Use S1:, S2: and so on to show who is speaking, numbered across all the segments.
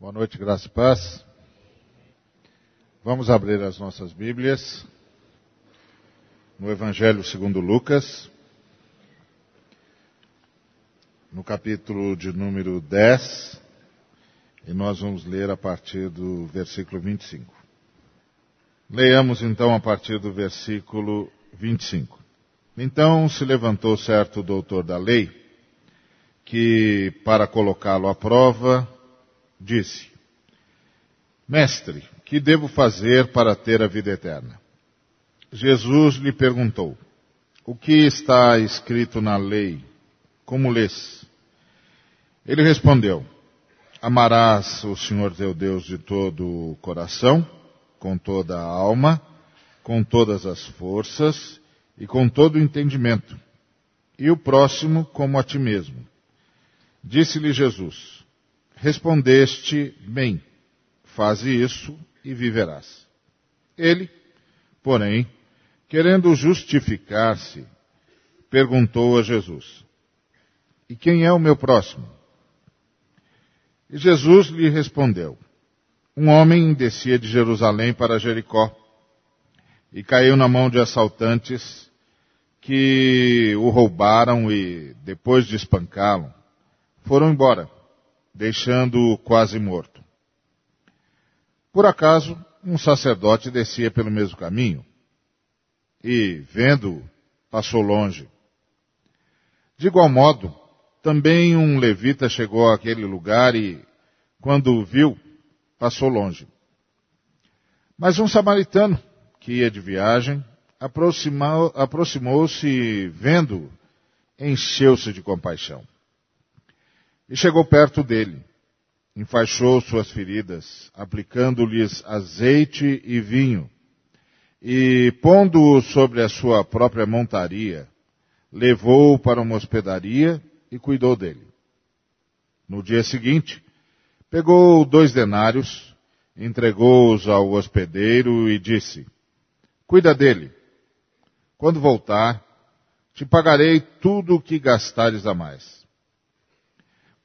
S1: Boa noite, graça e paz. Vamos abrir as nossas Bíblias no Evangelho segundo Lucas, no capítulo de número 10, e nós vamos ler a partir do versículo 25. Leiamos então a partir do versículo 25. Então se levantou certo doutor da lei, que, para colocá-lo à prova, disse: Mestre, que devo fazer para ter a vida eterna? Jesus lhe perguntou: O que está escrito na lei? Como lês? Ele respondeu: Amarás o Senhor teu Deus de todo o coração, com toda a alma, com todas as forças e com todo o entendimento, e o próximo como a ti mesmo. Disse-lhe Jesus: Respondeste bem, faze isso e viverás. Ele, porém, querendo justificar-se, perguntou a Jesus: E quem é o meu próximo? E Jesus lhe respondeu: Um homem descia de Jerusalém para Jericó e caiu na mão de assaltantes que o roubaram e, depois de espancá-lo, foram embora deixando-o quase morto. Por acaso, um sacerdote descia pelo mesmo caminho e, vendo-o, passou longe. De igual modo, também um levita chegou àquele lugar e, quando o viu, passou longe. Mas um samaritano, que ia de viagem, aproximou-se vendo-o, encheu-se de compaixão. E chegou perto dele, enfaixou suas feridas, aplicando-lhes azeite e vinho, e pondo-o sobre a sua própria montaria, levou-o para uma hospedaria e cuidou dele. No dia seguinte, pegou dois denários, entregou-os ao hospedeiro e disse, cuida dele. Quando voltar, te pagarei tudo o que gastares a mais.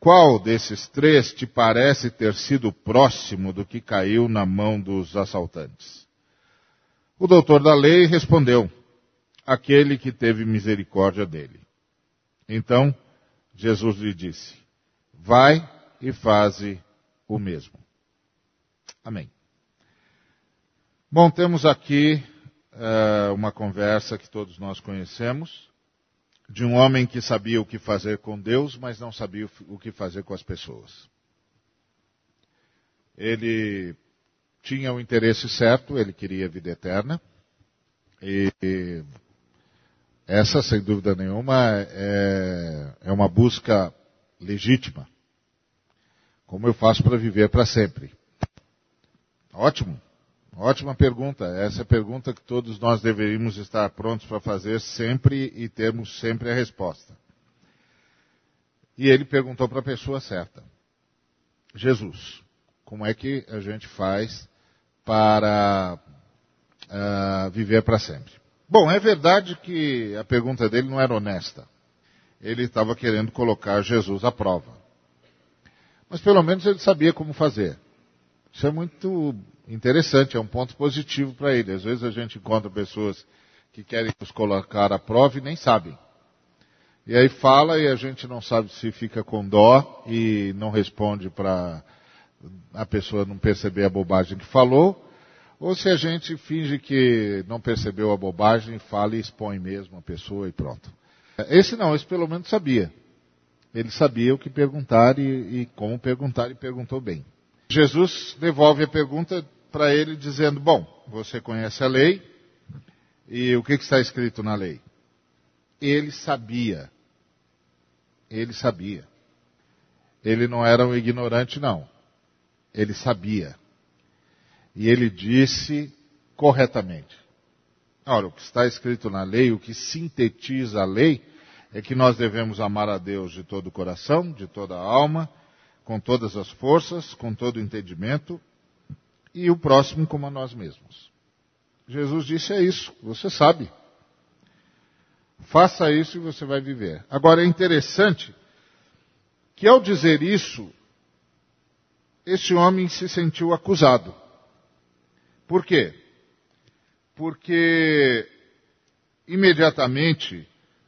S1: Qual desses três te parece ter sido próximo do que caiu na mão dos assaltantes? O doutor da lei respondeu, aquele que teve misericórdia dele. Então, Jesus lhe disse, vai e faze o mesmo. Amém. Bom, temos aqui uh, uma conversa que todos nós conhecemos de um homem que sabia o que fazer com Deus, mas não sabia o que fazer com as pessoas. Ele tinha o interesse certo, ele queria a vida eterna, e essa, sem dúvida nenhuma, é, é uma busca legítima. Como eu faço para viver para sempre? Ótimo. Ótima pergunta. Essa é a pergunta que todos nós deveríamos estar prontos para fazer sempre e termos sempre a resposta. E ele perguntou para a pessoa certa. Jesus, como é que a gente faz para uh, viver para sempre? Bom, é verdade que a pergunta dele não era honesta. Ele estava querendo colocar Jesus à prova. Mas pelo menos ele sabia como fazer. Isso é muito interessante, é um ponto positivo para ele. Às vezes a gente encontra pessoas que querem nos colocar à prova e nem sabem. E aí fala e a gente não sabe se fica com dó e não responde para a pessoa não perceber a bobagem que falou, ou se a gente finge que não percebeu a bobagem, fala e expõe mesmo a pessoa e pronto. Esse não, esse pelo menos sabia. Ele sabia o que perguntar e, e como perguntar e perguntou bem. Jesus devolve a pergunta para ele dizendo, bom, você conhece a lei, e o que, que está escrito na lei? Ele sabia. Ele sabia. Ele não era um ignorante, não. Ele sabia. E ele disse corretamente. Ora, o que está escrito na lei, o que sintetiza a lei, é que nós devemos amar a Deus de todo o coração, de toda a alma, com todas as forças, com todo o entendimento, e o próximo como a nós mesmos. Jesus disse é isso, você sabe. Faça isso e você vai viver. Agora é interessante que ao dizer isso, esse homem se sentiu acusado. Por quê? Porque imediatamente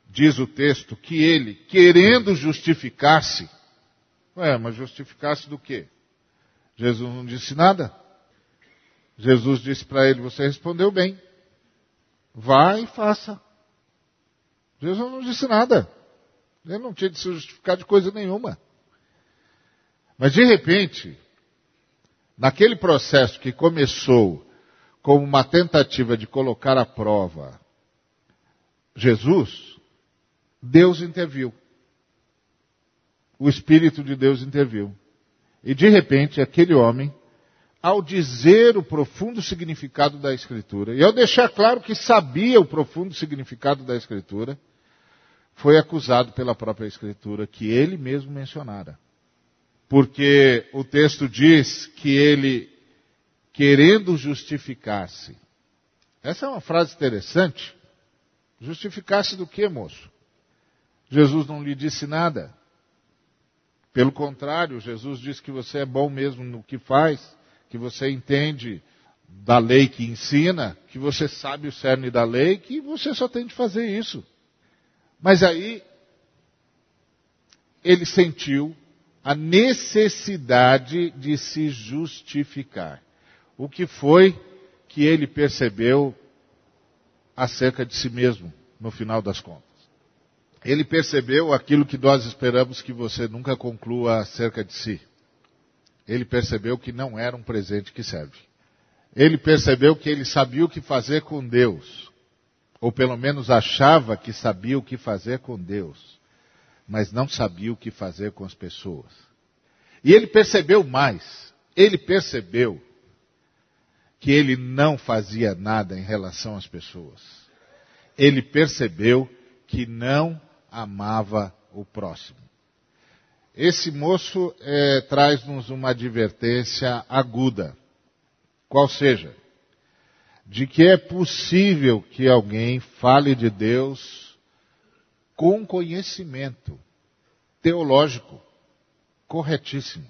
S1: diz o texto que ele, querendo justificar-se, ué, mas justificar-se do quê? Jesus não disse nada. Jesus disse para ele: Você respondeu bem. Vá e faça. Jesus não disse nada. Ele não tinha de se justificar de coisa nenhuma. Mas de repente, naquele processo que começou como uma tentativa de colocar à prova Jesus, Deus interviu. O Espírito de Deus interviu. E de repente, aquele homem, ao dizer o profundo significado da Escritura, e ao deixar claro que sabia o profundo significado da Escritura, foi acusado pela própria Escritura, que ele mesmo mencionara. Porque o texto diz que ele, querendo justificar-se, essa é uma frase interessante. Justificar-se do que, moço? Jesus não lhe disse nada. Pelo contrário, Jesus disse que você é bom mesmo no que faz, que você entende da lei que ensina, que você sabe o cerne da lei, que você só tem de fazer isso. Mas aí ele sentiu a necessidade de se justificar. O que foi que ele percebeu acerca de si mesmo, no final das contas? Ele percebeu aquilo que nós esperamos que você nunca conclua acerca de si. Ele percebeu que não era um presente que serve. Ele percebeu que ele sabia o que fazer com Deus, ou pelo menos achava que sabia o que fazer com Deus, mas não sabia o que fazer com as pessoas. E ele percebeu mais. Ele percebeu que ele não fazia nada em relação às pessoas. Ele percebeu que não amava o próximo. Esse moço é, traz-nos uma advertência aguda, qual seja, de que é possível que alguém fale de Deus com conhecimento teológico corretíssimo.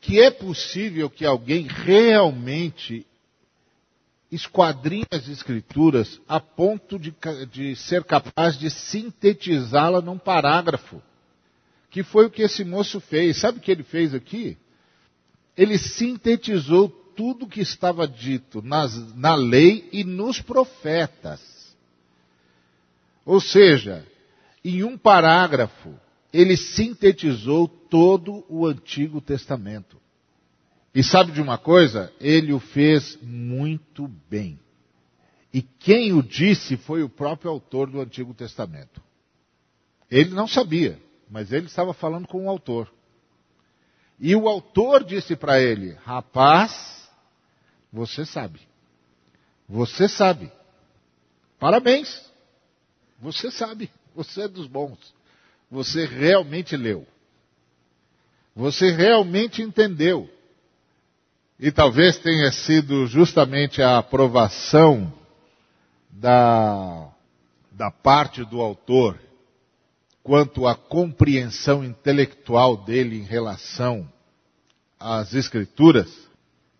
S1: Que é possível que alguém realmente esquadrinhe as escrituras a ponto de, de ser capaz de sintetizá-la num parágrafo. Que foi o que esse moço fez. Sabe o que ele fez aqui? Ele sintetizou tudo que estava dito nas, na lei e nos profetas. Ou seja, em um parágrafo, ele sintetizou todo o Antigo Testamento. E sabe de uma coisa? Ele o fez muito bem. E quem o disse foi o próprio autor do Antigo Testamento. Ele não sabia, mas ele estava falando com o autor. E o autor disse para ele: Rapaz, você sabe. Você sabe. Parabéns. Você sabe. Você é dos bons. Você realmente leu. Você realmente entendeu. E talvez tenha sido justamente a aprovação da, da parte do autor quanto à compreensão intelectual dele em relação às Escrituras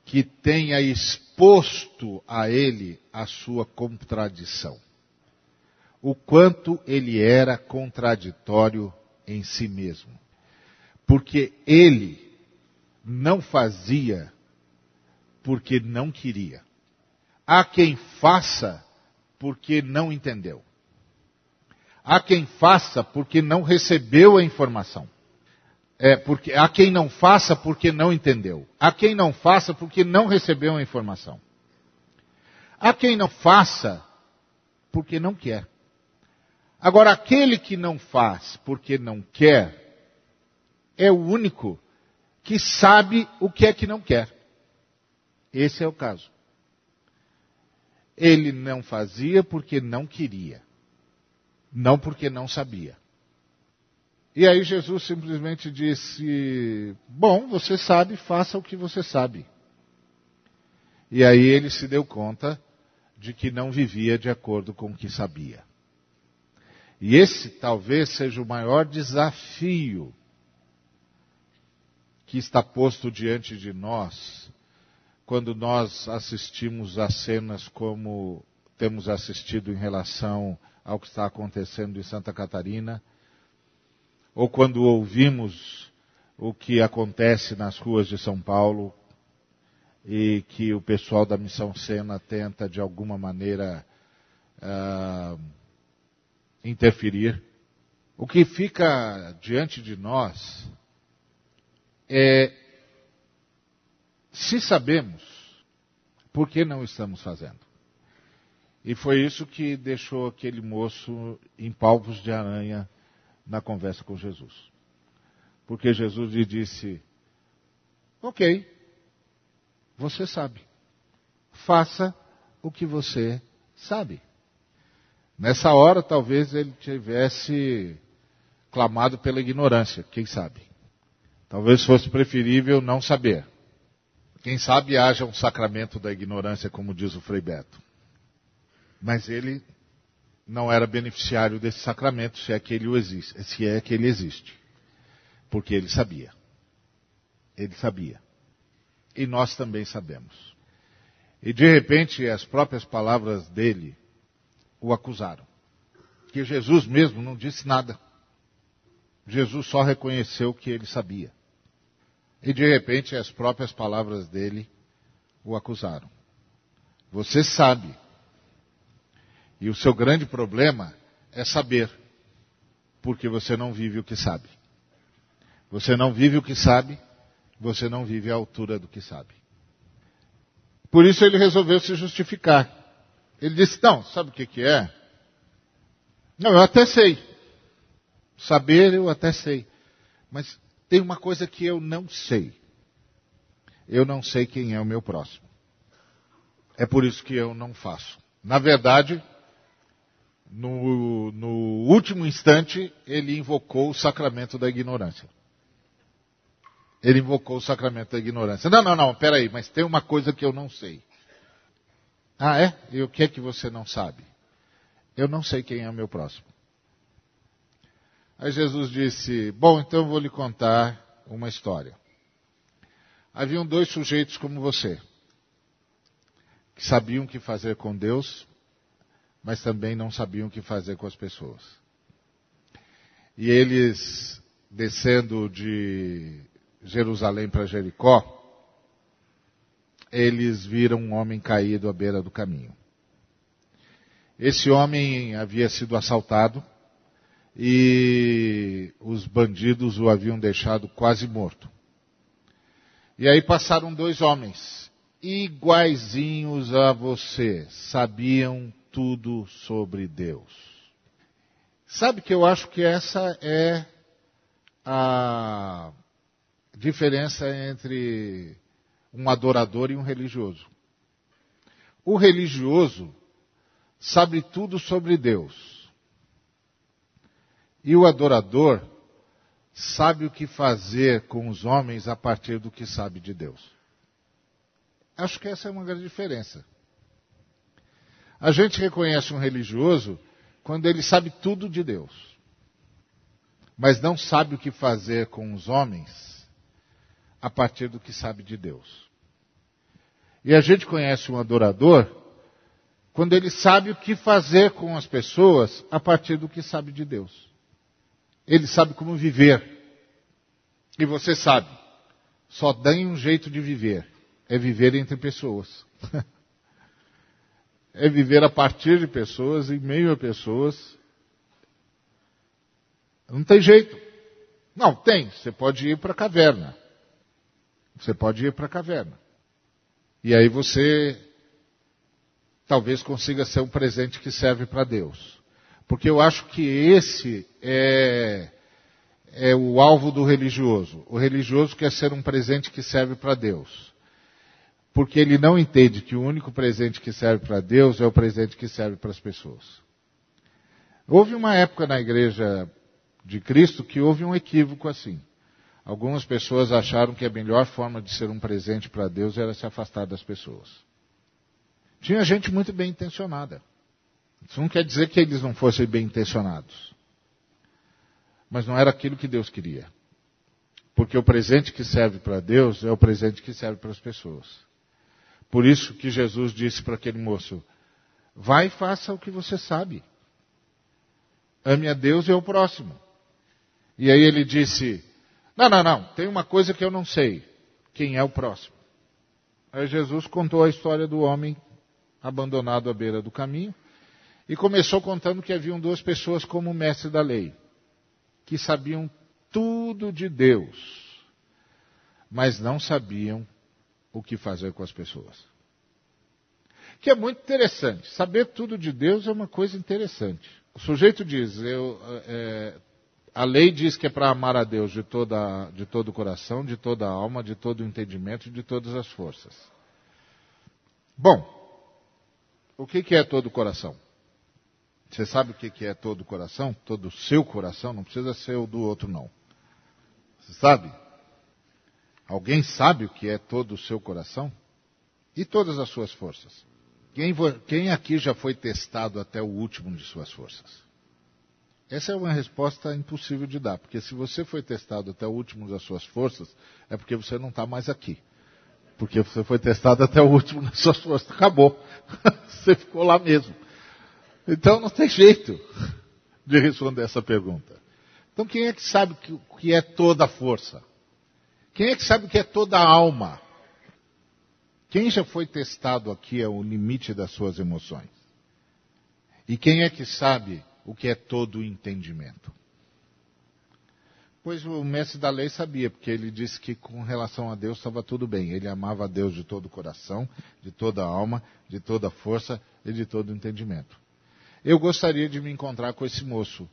S1: que tenha exposto a ele a sua contradição. O quanto ele era contraditório em si mesmo. Porque ele não fazia porque não queria. Há quem faça porque não entendeu. Há quem faça porque não recebeu a informação. É, porque, há quem não faça porque não entendeu. Há quem não faça porque não recebeu a informação. Há quem não faça porque não quer. Agora, aquele que não faz porque não quer, é o único que sabe o que é que não quer. Esse é o caso. Ele não fazia porque não queria, não porque não sabia. E aí Jesus simplesmente disse: Bom, você sabe, faça o que você sabe. E aí ele se deu conta de que não vivia de acordo com o que sabia. E esse talvez seja o maior desafio que está posto diante de nós quando nós assistimos a cenas como temos assistido em relação ao que está acontecendo em Santa Catarina, ou quando ouvimos o que acontece nas ruas de São Paulo e que o pessoal da Missão Sena tenta de alguma maneira uh, interferir. O que fica diante de nós é se sabemos, por que não estamos fazendo? E foi isso que deixou aquele moço em palpos de aranha na conversa com Jesus. Porque Jesus lhe disse: Ok, você sabe. Faça o que você sabe. Nessa hora, talvez ele tivesse clamado pela ignorância, quem sabe? Talvez fosse preferível não saber. Quem sabe haja um sacramento da ignorância, como diz o Frei Beto. Mas ele não era beneficiário desse sacramento, se é que ele existe, se é que ele existe. Porque ele sabia. Ele sabia. E nós também sabemos. E de repente as próprias palavras dele o acusaram. Que Jesus mesmo não disse nada. Jesus só reconheceu que ele sabia. E de repente as próprias palavras dele o acusaram. Você sabe. E o seu grande problema é saber, porque você não vive o que sabe. Você não vive o que sabe, você não vive a altura do que sabe. Por isso ele resolveu se justificar. Ele disse: Não, sabe o que, que é? Não, eu até sei. Saber eu até sei. Mas tem uma coisa que eu não sei. Eu não sei quem é o meu próximo. É por isso que eu não faço. Na verdade, no, no último instante, ele invocou o sacramento da ignorância. Ele invocou o sacramento da ignorância. Não, não, não, peraí, mas tem uma coisa que eu não sei. Ah, é? E o que é que você não sabe? Eu não sei quem é o meu próximo. Aí Jesus disse: Bom, então vou lhe contar uma história. Haviam dois sujeitos como você, que sabiam o que fazer com Deus, mas também não sabiam o que fazer com as pessoas. E eles, descendo de Jerusalém para Jericó, eles viram um homem caído à beira do caminho. Esse homem havia sido assaltado e os bandidos o haviam deixado quase morto. E aí passaram dois homens, iguaizinhos a você, sabiam tudo sobre Deus. Sabe que eu acho que essa é a diferença entre um adorador e um religioso. O religioso sabe tudo sobre Deus e o adorador sabe o que fazer com os homens a partir do que sabe de Deus. Acho que essa é uma grande diferença. A gente reconhece um religioso quando ele sabe tudo de Deus, mas não sabe o que fazer com os homens a partir do que sabe de Deus. E a gente conhece um adorador quando ele sabe o que fazer com as pessoas a partir do que sabe de Deus. Ele sabe como viver. E você sabe. Só tem um jeito de viver. É viver entre pessoas. é viver a partir de pessoas, em meio a pessoas. Não tem jeito. Não, tem. Você pode ir para a caverna. Você pode ir para a caverna. E aí você talvez consiga ser um presente que serve para Deus. Porque eu acho que esse é, é o alvo do religioso. O religioso quer ser um presente que serve para Deus. Porque ele não entende que o único presente que serve para Deus é o presente que serve para as pessoas. Houve uma época na igreja de Cristo que houve um equívoco assim. Algumas pessoas acharam que a melhor forma de ser um presente para Deus era se afastar das pessoas. Tinha gente muito bem intencionada. Isso não quer dizer que eles não fossem bem intencionados. Mas não era aquilo que Deus queria. Porque o presente que serve para Deus é o presente que serve para as pessoas. Por isso que Jesus disse para aquele moço: Vai e faça o que você sabe. Ame a Deus e ao próximo. E aí ele disse: Não, não, não, tem uma coisa que eu não sei. Quem é o próximo? Aí Jesus contou a história do homem abandonado à beira do caminho e começou contando que haviam duas pessoas como mestre da lei, que sabiam tudo de Deus, mas não sabiam o que fazer com as pessoas. Que é muito interessante. Saber tudo de Deus é uma coisa interessante. O sujeito diz, eu, é, a lei diz que é para amar a Deus de, toda, de todo o coração, de toda a alma, de todo o entendimento de todas as forças. Bom, o que, que é todo o coração? Você sabe o que, é todo o coração? Todo o seu coração? Não precisa ser o do outro, não. Você sabe? Alguém sabe o que é todo o seu coração? E todas as suas forças? Quem, quem aqui já foi testado até o último de suas forças? Essa é uma resposta impossível de dar, porque se você foi testado até o último das suas forças, é porque você não está mais aqui. Porque você foi testado até o último das suas forças. Acabou. você ficou lá mesmo. Então não tem jeito de responder essa pergunta. Então quem é que sabe o que é toda a força? Quem é que sabe o que é toda a alma? Quem já foi testado aqui é o limite das suas emoções? E quem é que sabe o que é todo o entendimento? Pois o mestre da lei sabia, porque ele disse que com relação a Deus estava tudo bem. Ele amava a Deus de todo o coração, de toda a alma, de toda a força e de todo o entendimento. Eu gostaria de me encontrar com esse moço,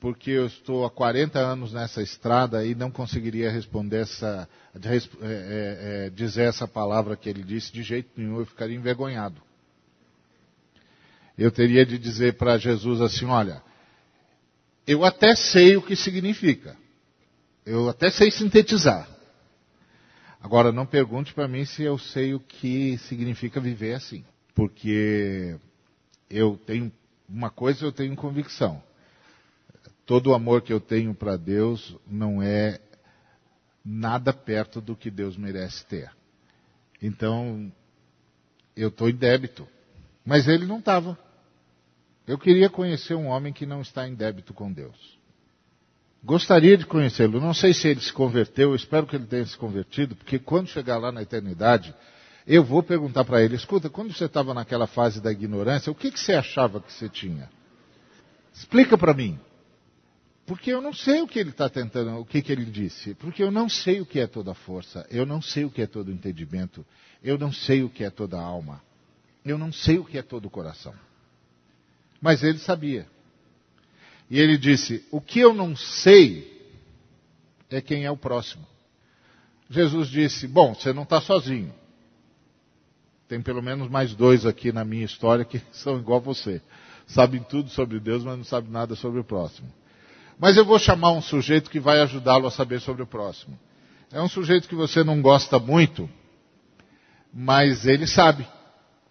S1: porque eu estou há 40 anos nessa estrada e não conseguiria responder essa, é, é, é, dizer essa palavra que ele disse de jeito nenhum, eu ficaria envergonhado. Eu teria de dizer para Jesus assim: olha, eu até sei o que significa, eu até sei sintetizar. Agora, não pergunte para mim se eu sei o que significa viver assim, porque eu tenho uma coisa, eu tenho convicção todo o amor que eu tenho para Deus não é nada perto do que Deus merece ter. Então, eu estou em débito. Mas ele não estava. Eu queria conhecer um homem que não está em débito com Deus. Gostaria de conhecê-lo. Não sei se ele se converteu, eu espero que ele tenha se convertido, porque quando chegar lá na eternidade, eu vou perguntar para ele: escuta, quando você estava naquela fase da ignorância, o que, que você achava que você tinha? Explica para mim. Porque eu não sei o que ele está tentando, o que, que ele disse. Porque eu não sei o que é toda força. Eu não sei o que é todo entendimento. Eu não sei o que é toda alma. Eu não sei o que é todo coração. Mas ele sabia. E ele disse: O que eu não sei é quem é o próximo. Jesus disse: Bom, você não está sozinho. Tem pelo menos mais dois aqui na minha história que são igual a você. Sabem tudo sobre Deus, mas não sabem nada sobre o próximo. Mas eu vou chamar um sujeito que vai ajudá-lo a saber sobre o próximo. É um sujeito que você não gosta muito, mas ele sabe.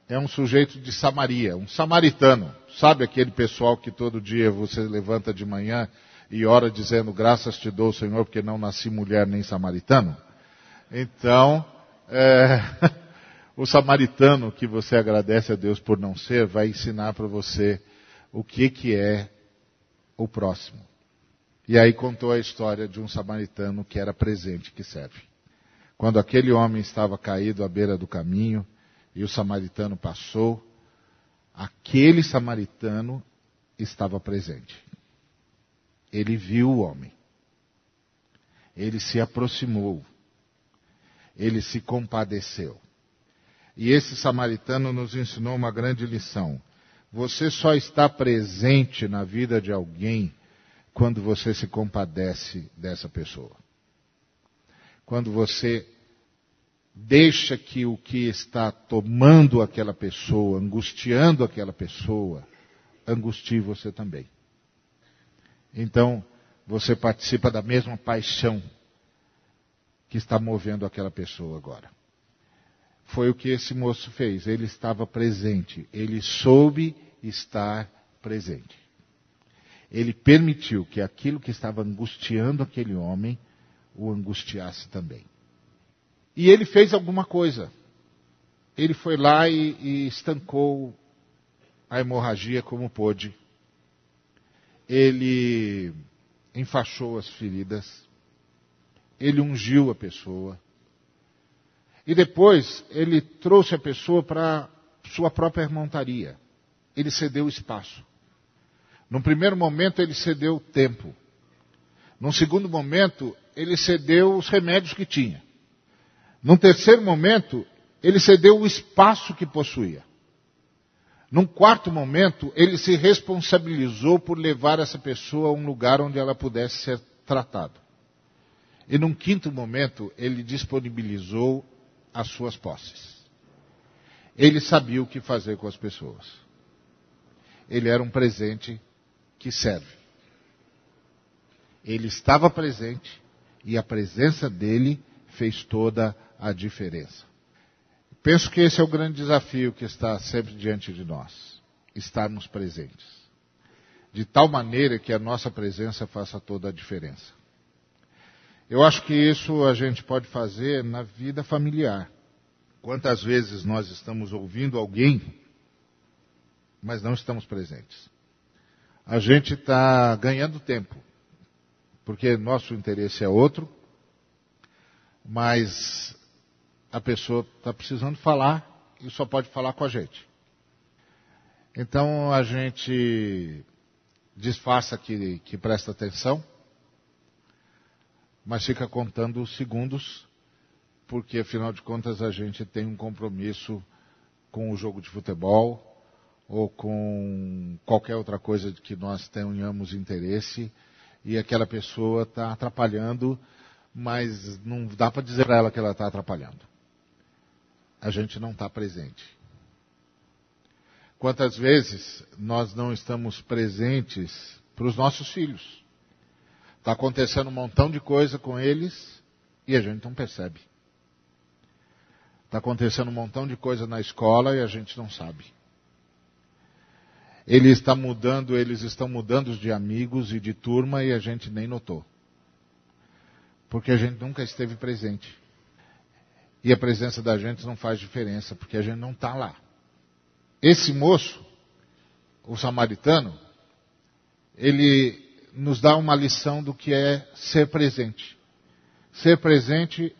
S1: É um sujeito de Samaria, um samaritano. Sabe aquele pessoal que todo dia você levanta de manhã e ora dizendo graças te dou, Senhor, porque não nasci mulher nem samaritano? Então, é, o samaritano que você agradece a Deus por não ser, vai ensinar para você o que, que é o próximo. E aí contou a história de um samaritano que era presente que serve. Quando aquele homem estava caído à beira do caminho e o samaritano passou, aquele samaritano estava presente. Ele viu o homem. Ele se aproximou. Ele se compadeceu. E esse samaritano nos ensinou uma grande lição. Você só está presente na vida de alguém quando você se compadece dessa pessoa. Quando você deixa que o que está tomando aquela pessoa, angustiando aquela pessoa, angustie você também. Então, você participa da mesma paixão que está movendo aquela pessoa agora. Foi o que esse moço fez. Ele estava presente. Ele soube estar presente ele permitiu que aquilo que estava angustiando aquele homem o angustiasse também. E ele fez alguma coisa. Ele foi lá e, e estancou a hemorragia como pôde. Ele enfaixou as feridas. Ele ungiu a pessoa. E depois ele trouxe a pessoa para sua própria montaria. Ele cedeu espaço. Num primeiro momento ele cedeu tempo. Num segundo momento ele cedeu os remédios que tinha. Num terceiro momento ele cedeu o espaço que possuía. Num quarto momento, ele se responsabilizou por levar essa pessoa a um lugar onde ela pudesse ser tratada. E num quinto momento, ele disponibilizou as suas posses. Ele sabia o que fazer com as pessoas. Ele era um presente que serve. Ele estava presente e a presença dele fez toda a diferença. Penso que esse é o grande desafio que está sempre diante de nós, estarmos presentes. De tal maneira que a nossa presença faça toda a diferença. Eu acho que isso a gente pode fazer na vida familiar. Quantas vezes nós estamos ouvindo alguém, mas não estamos presentes? A gente está ganhando tempo, porque nosso interesse é outro, mas a pessoa está precisando falar e só pode falar com a gente. Então a gente disfarça que, que presta atenção, mas fica contando os segundos, porque afinal de contas a gente tem um compromisso com o jogo de futebol ou com qualquer outra coisa de que nós tenhamos interesse e aquela pessoa está atrapalhando, mas não dá para dizer para ela que ela está atrapalhando a gente não está presente. Quantas vezes nós não estamos presentes para os nossos filhos? Está acontecendo um montão de coisa com eles e a gente não percebe. Está acontecendo um montão de coisa na escola e a gente não sabe. Ele está mudando, eles estão mudando de amigos e de turma e a gente nem notou. Porque a gente nunca esteve presente. E a presença da gente não faz diferença, porque a gente não está lá. Esse moço, o samaritano, ele nos dá uma lição do que é ser presente. Ser presente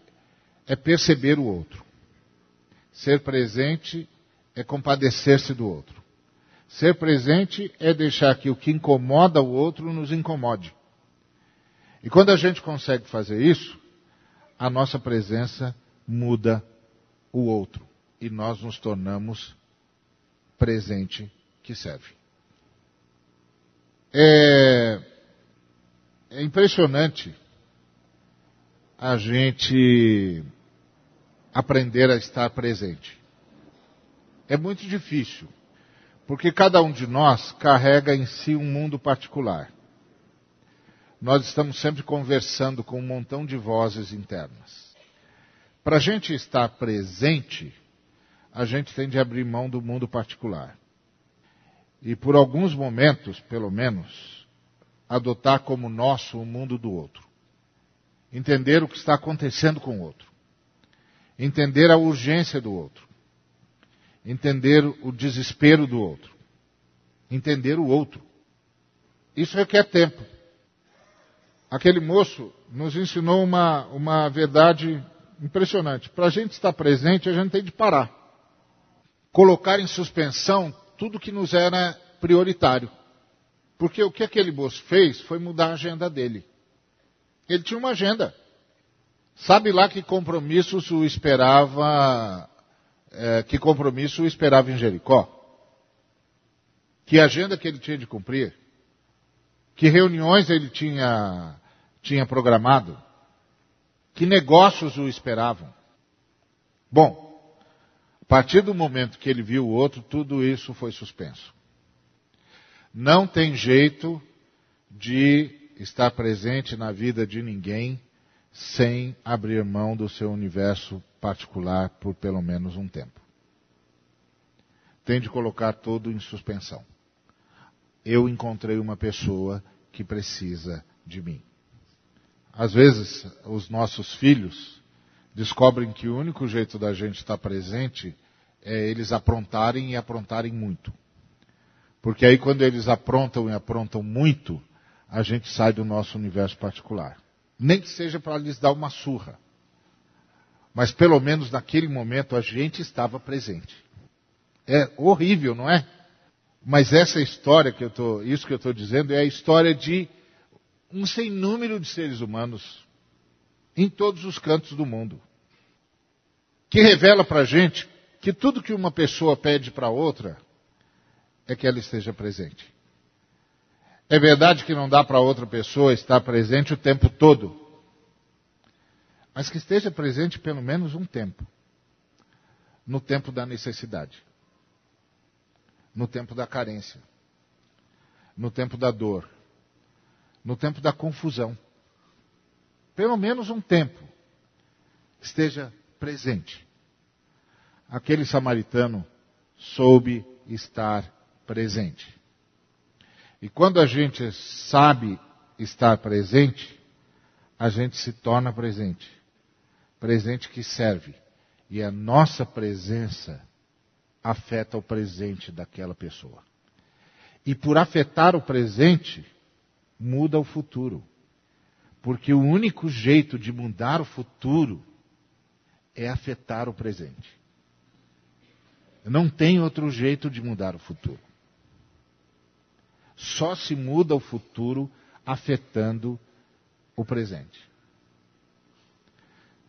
S1: é perceber o outro. Ser presente é compadecer-se do outro. Ser presente é deixar que o que incomoda o outro nos incomode. E quando a gente consegue fazer isso, a nossa presença muda o outro e nós nos tornamos presente que serve. É, é impressionante a gente aprender a estar presente. É muito difícil, porque cada um de nós carrega em si um mundo particular. Nós estamos sempre conversando com um montão de vozes internas. Para a gente estar presente, a gente tem de abrir mão do mundo particular. E por alguns momentos, pelo menos, adotar como nosso o mundo do outro. Entender o que está acontecendo com o outro. Entender a urgência do outro. Entender o desespero do outro. Entender o outro. Isso requer tempo. Aquele moço nos ensinou uma, uma verdade impressionante. Para a gente estar presente, a gente tem de parar. Colocar em suspensão tudo que nos era prioritário. Porque o que aquele moço fez foi mudar a agenda dele. Ele tinha uma agenda. Sabe lá que compromissos o esperava, é, que compromisso o esperava em Jericó? Que agenda que ele tinha de cumprir? Que reuniões ele tinha, tinha programado? Que negócios o esperavam? Bom, a partir do momento que ele viu o outro, tudo isso foi suspenso. Não tem jeito de estar presente na vida de ninguém sem abrir mão do seu universo particular por pelo menos um tempo. Tem de colocar tudo em suspensão. Eu encontrei uma pessoa que precisa de mim. às vezes os nossos filhos descobrem que o único jeito da gente estar presente é eles aprontarem e aprontarem muito. Porque aí quando eles aprontam e aprontam muito, a gente sai do nosso universo particular. Nem que seja para lhes dar uma surra. Mas pelo menos naquele momento a gente estava presente. É horrível, não é? Mas essa história que eu tô, isso que eu estou dizendo é a história de um sem número de seres humanos em todos os cantos do mundo. Que revela para a gente que tudo que uma pessoa pede para outra é que ela esteja presente. É verdade que não dá para outra pessoa estar presente o tempo todo, mas que esteja presente pelo menos um tempo no tempo da necessidade, no tempo da carência, no tempo da dor, no tempo da confusão. Pelo menos um tempo esteja presente. Aquele samaritano soube estar presente. E quando a gente sabe estar presente, a gente se torna presente. Presente que serve. E a nossa presença afeta o presente daquela pessoa. E por afetar o presente, muda o futuro. Porque o único jeito de mudar o futuro é afetar o presente. Não tem outro jeito de mudar o futuro. Só se muda o futuro afetando o presente.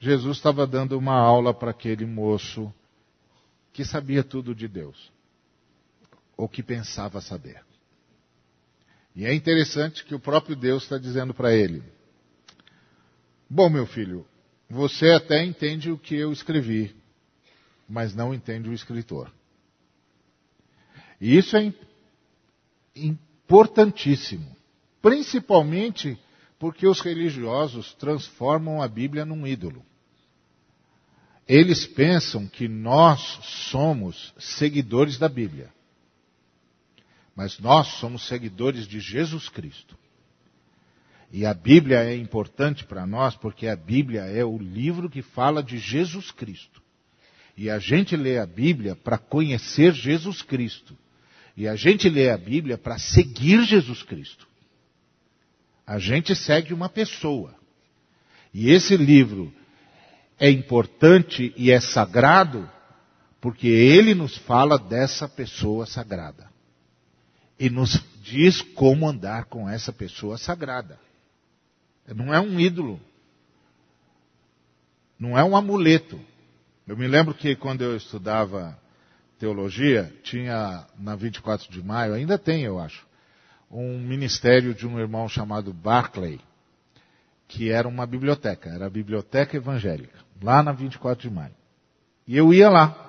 S1: Jesus estava dando uma aula para aquele moço que sabia tudo de Deus, ou que pensava saber. E é interessante que o próprio Deus está dizendo para ele: Bom, meu filho, você até entende o que eu escrevi, mas não entende o escritor. E isso é importantíssimo, principalmente porque os religiosos transformam a Bíblia num ídolo. Eles pensam que nós somos seguidores da Bíblia. Mas nós somos seguidores de Jesus Cristo. E a Bíblia é importante para nós porque a Bíblia é o livro que fala de Jesus Cristo. E a gente lê a Bíblia para conhecer Jesus Cristo. E a gente lê a Bíblia para seguir Jesus Cristo. A gente segue uma pessoa. E esse livro é importante e é sagrado porque ele nos fala dessa pessoa sagrada. E nos diz como andar com essa pessoa sagrada. Não é um ídolo. Não é um amuleto. Eu me lembro que quando eu estudava teologia, tinha na 24 de maio, ainda tem, eu acho, um ministério de um irmão chamado Barclay, que era uma biblioteca, era a biblioteca evangélica, lá na 24 de maio. E eu ia lá,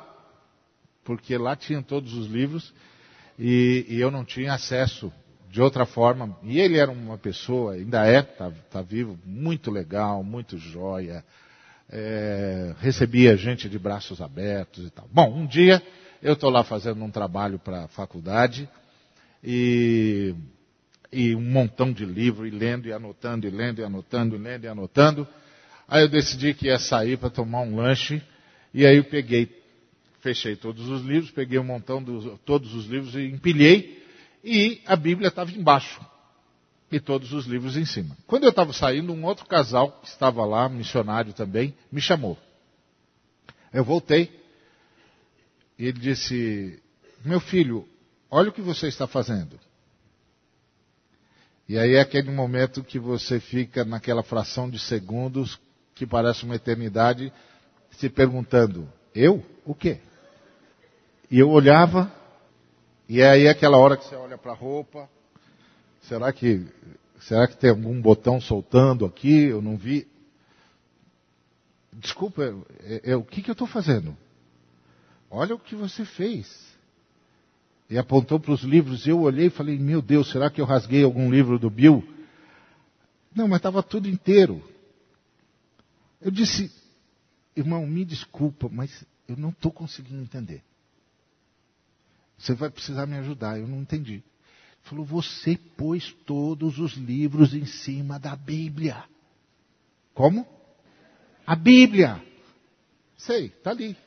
S1: porque lá tinham todos os livros e, e eu não tinha acesso de outra forma. E ele era uma pessoa, ainda é, está tá vivo, muito legal, muito joia. É, recebia gente de braços abertos e tal. Bom, um dia eu estou lá fazendo um trabalho para a faculdade e, e, um montão de livro, e lendo e anotando, e lendo e anotando, e lendo e anotando. Aí eu decidi que ia sair para tomar um lanche, e aí eu peguei, fechei todos os livros, peguei um montão de todos os livros e empilhei, e a Bíblia estava embaixo. E todos os livros em cima. Quando eu estava saindo, um outro casal que estava lá, missionário também, me chamou. Eu voltei, e ele disse: Meu filho, olha o que você está fazendo. E aí é aquele momento que você fica naquela fração de segundos que parece uma eternidade, se perguntando: Eu? O quê? E eu olhava, e é aí aquela hora que você olha para a roupa, será que, será que tem algum botão soltando aqui? Eu não vi. Desculpa, é, é, o que, que eu estou fazendo? Olha o que você fez. E apontou para os livros. Eu olhei e falei: Meu Deus, será que eu rasguei algum livro do Bill? Não, mas estava tudo inteiro. Eu disse: Irmão, me desculpa, mas eu não estou conseguindo entender. Você vai precisar me ajudar, eu não entendi. Ele falou: Você pôs todos os livros em cima da Bíblia. Como? A Bíblia. Sei, está ali.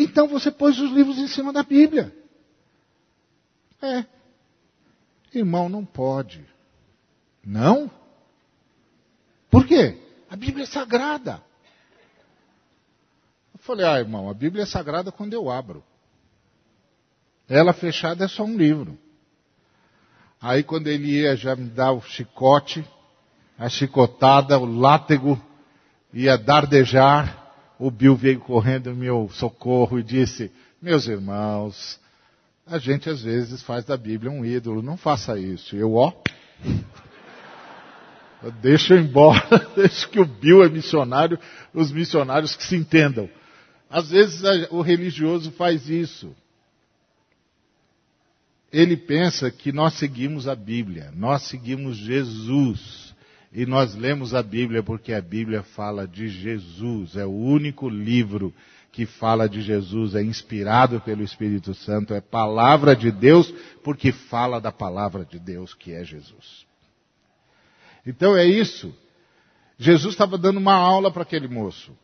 S1: Então você pôs os livros em cima da Bíblia. É. Irmão, não pode. Não? Por quê? A Bíblia é sagrada. Eu falei, ah, irmão, a Bíblia é sagrada quando eu abro. Ela fechada é só um livro. Aí quando ele ia já me dar o chicote, a chicotada, o látego, ia dardejar, o Bill veio correndo em meu socorro e disse, meus irmãos, a gente às vezes faz da Bíblia um ídolo, não faça isso. Eu, ó, deixa eu embora, deixa que o Bill é missionário, os missionários que se entendam. Às vezes o religioso faz isso. Ele pensa que nós seguimos a Bíblia, nós seguimos Jesus. E nós lemos a Bíblia porque a Bíblia fala de Jesus, é o único livro que fala de Jesus, é inspirado pelo Espírito Santo, é palavra de Deus, porque fala da palavra de Deus, que é Jesus. Então é isso. Jesus estava dando uma aula para aquele moço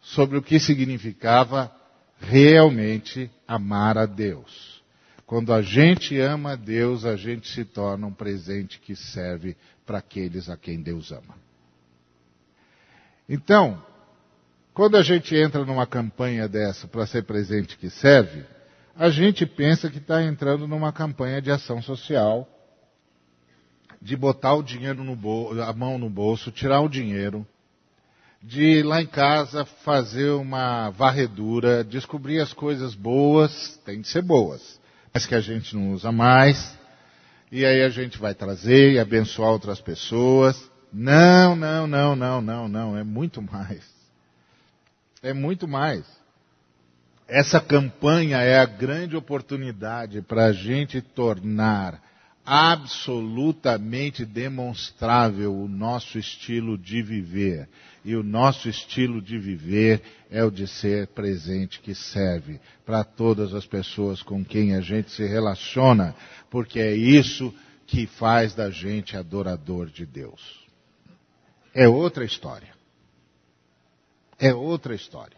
S1: sobre o que significava realmente amar a Deus. Quando a gente ama a Deus, a gente se torna um presente que serve para aqueles a quem Deus ama. Então, quando a gente entra numa campanha dessa para ser presente que serve, a gente pensa que está entrando numa campanha de ação social, de botar o dinheiro no bolso, a mão no bolso, tirar o dinheiro, de ir lá em casa fazer uma varredura, descobrir as coisas boas, tem de ser boas, mas que a gente não usa mais, e aí a gente vai trazer e abençoar outras pessoas. Não, não, não, não, não, não, é muito mais. É muito mais. Essa campanha é a grande oportunidade para a gente tornar absolutamente demonstrável o nosso estilo de viver. E o nosso estilo de viver é o de ser presente que serve para todas as pessoas com quem a gente se relaciona, porque é isso que faz da gente adorador de Deus. É outra história é outra história.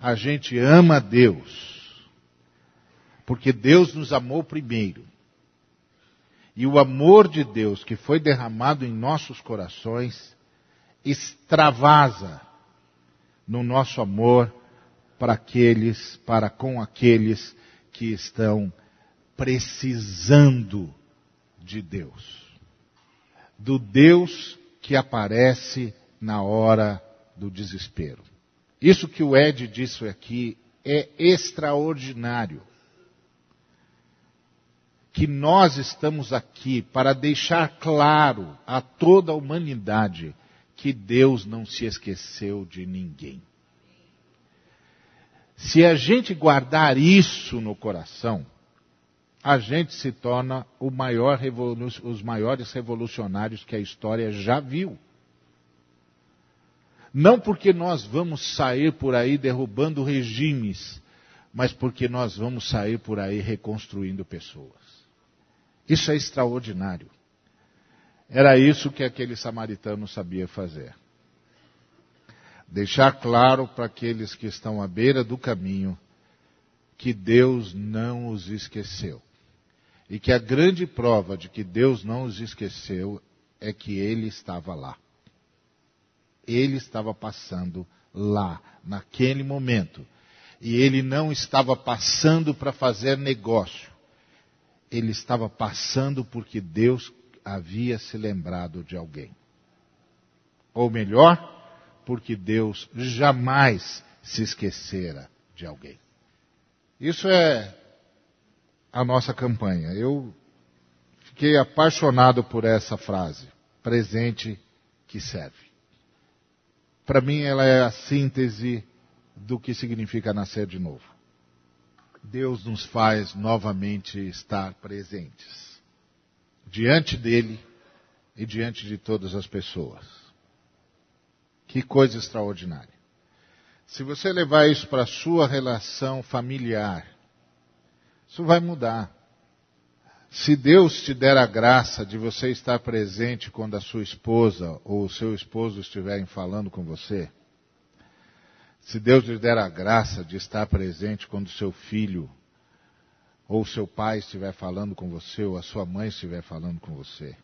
S1: A gente ama Deus, porque Deus nos amou primeiro. E o amor de Deus que foi derramado em nossos corações extravasa no nosso amor para aqueles, para com aqueles que estão precisando de Deus. Do Deus que aparece na hora do desespero. Isso que o Ed disse aqui é extraordinário. Que nós estamos aqui para deixar claro a toda a humanidade que Deus não se esqueceu de ninguém. Se a gente guardar isso no coração, a gente se torna maior os maiores revolucionários que a história já viu. Não porque nós vamos sair por aí derrubando regimes, mas porque nós vamos sair por aí reconstruindo pessoas. Isso é extraordinário. Era isso que aquele samaritano sabia fazer. Deixar claro para aqueles que estão à beira do caminho que Deus não os esqueceu. E que a grande prova de que Deus não os esqueceu é que Ele estava lá ele estava passando lá, naquele momento. E ele não estava passando para fazer negócio. Ele estava passando porque Deus havia se lembrado de alguém. Ou melhor, porque Deus jamais se esquecera de alguém. Isso é a nossa campanha. Eu fiquei apaixonado por essa frase. Presente que serve para mim ela é a síntese do que significa nascer de novo. Deus nos faz novamente estar presentes diante dele e diante de todas as pessoas. Que coisa extraordinária. Se você levar isso para a sua relação familiar, isso vai mudar. Se Deus te der a graça de você estar presente quando a sua esposa ou o seu esposo estiverem falando com você, se Deus lhe der a graça de estar presente quando o seu filho ou seu pai estiver falando com você, ou a sua mãe estiver falando com você,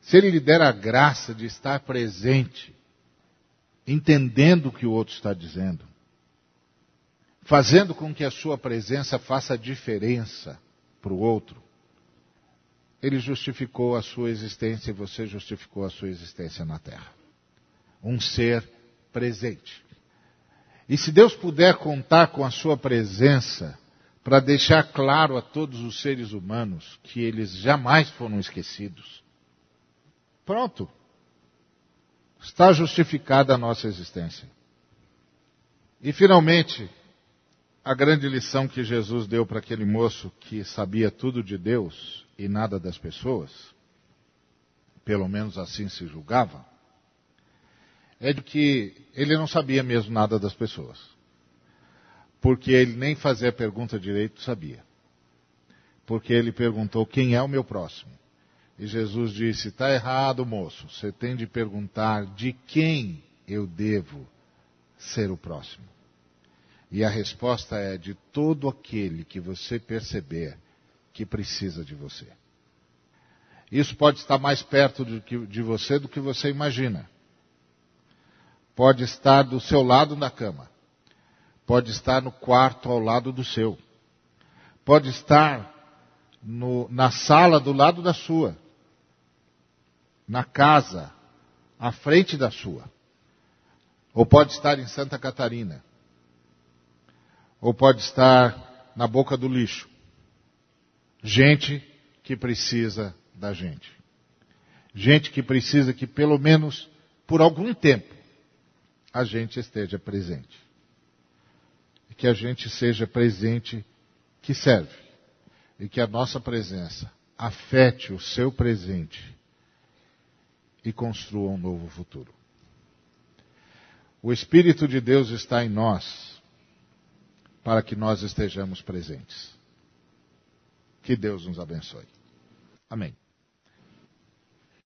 S1: se Ele lhe der a graça de estar presente, entendendo o que o outro está dizendo, fazendo com que a sua presença faça diferença para o outro, ele justificou a sua existência e você justificou a sua existência na terra. Um ser presente. E se Deus puder contar com a sua presença para deixar claro a todos os seres humanos que eles jamais foram esquecidos, pronto. Está justificada a nossa existência. E finalmente, a grande lição que Jesus deu para aquele moço que sabia tudo de Deus e nada das pessoas, pelo menos assim se julgava, é de que ele não sabia mesmo nada das pessoas. Porque ele nem fazer a pergunta direito sabia. Porque ele perguntou: Quem é o meu próximo? E Jesus disse: Está errado, moço. Você tem de perguntar de quem eu devo ser o próximo. E a resposta é de todo aquele que você perceber que precisa de você. Isso pode estar mais perto de você do que você imagina. Pode estar do seu lado na cama. Pode estar no quarto ao lado do seu. Pode estar no, na sala do lado da sua. Na casa, à frente da sua. Ou pode estar em Santa Catarina ou pode estar na boca do lixo. Gente que precisa da gente. Gente que precisa que pelo menos por algum tempo a gente esteja presente. Que a gente seja presente que serve. E que a nossa presença afete o seu presente e construa um novo futuro. O Espírito de Deus está em nós para que nós estejamos presentes. Que Deus nos abençoe. Amém.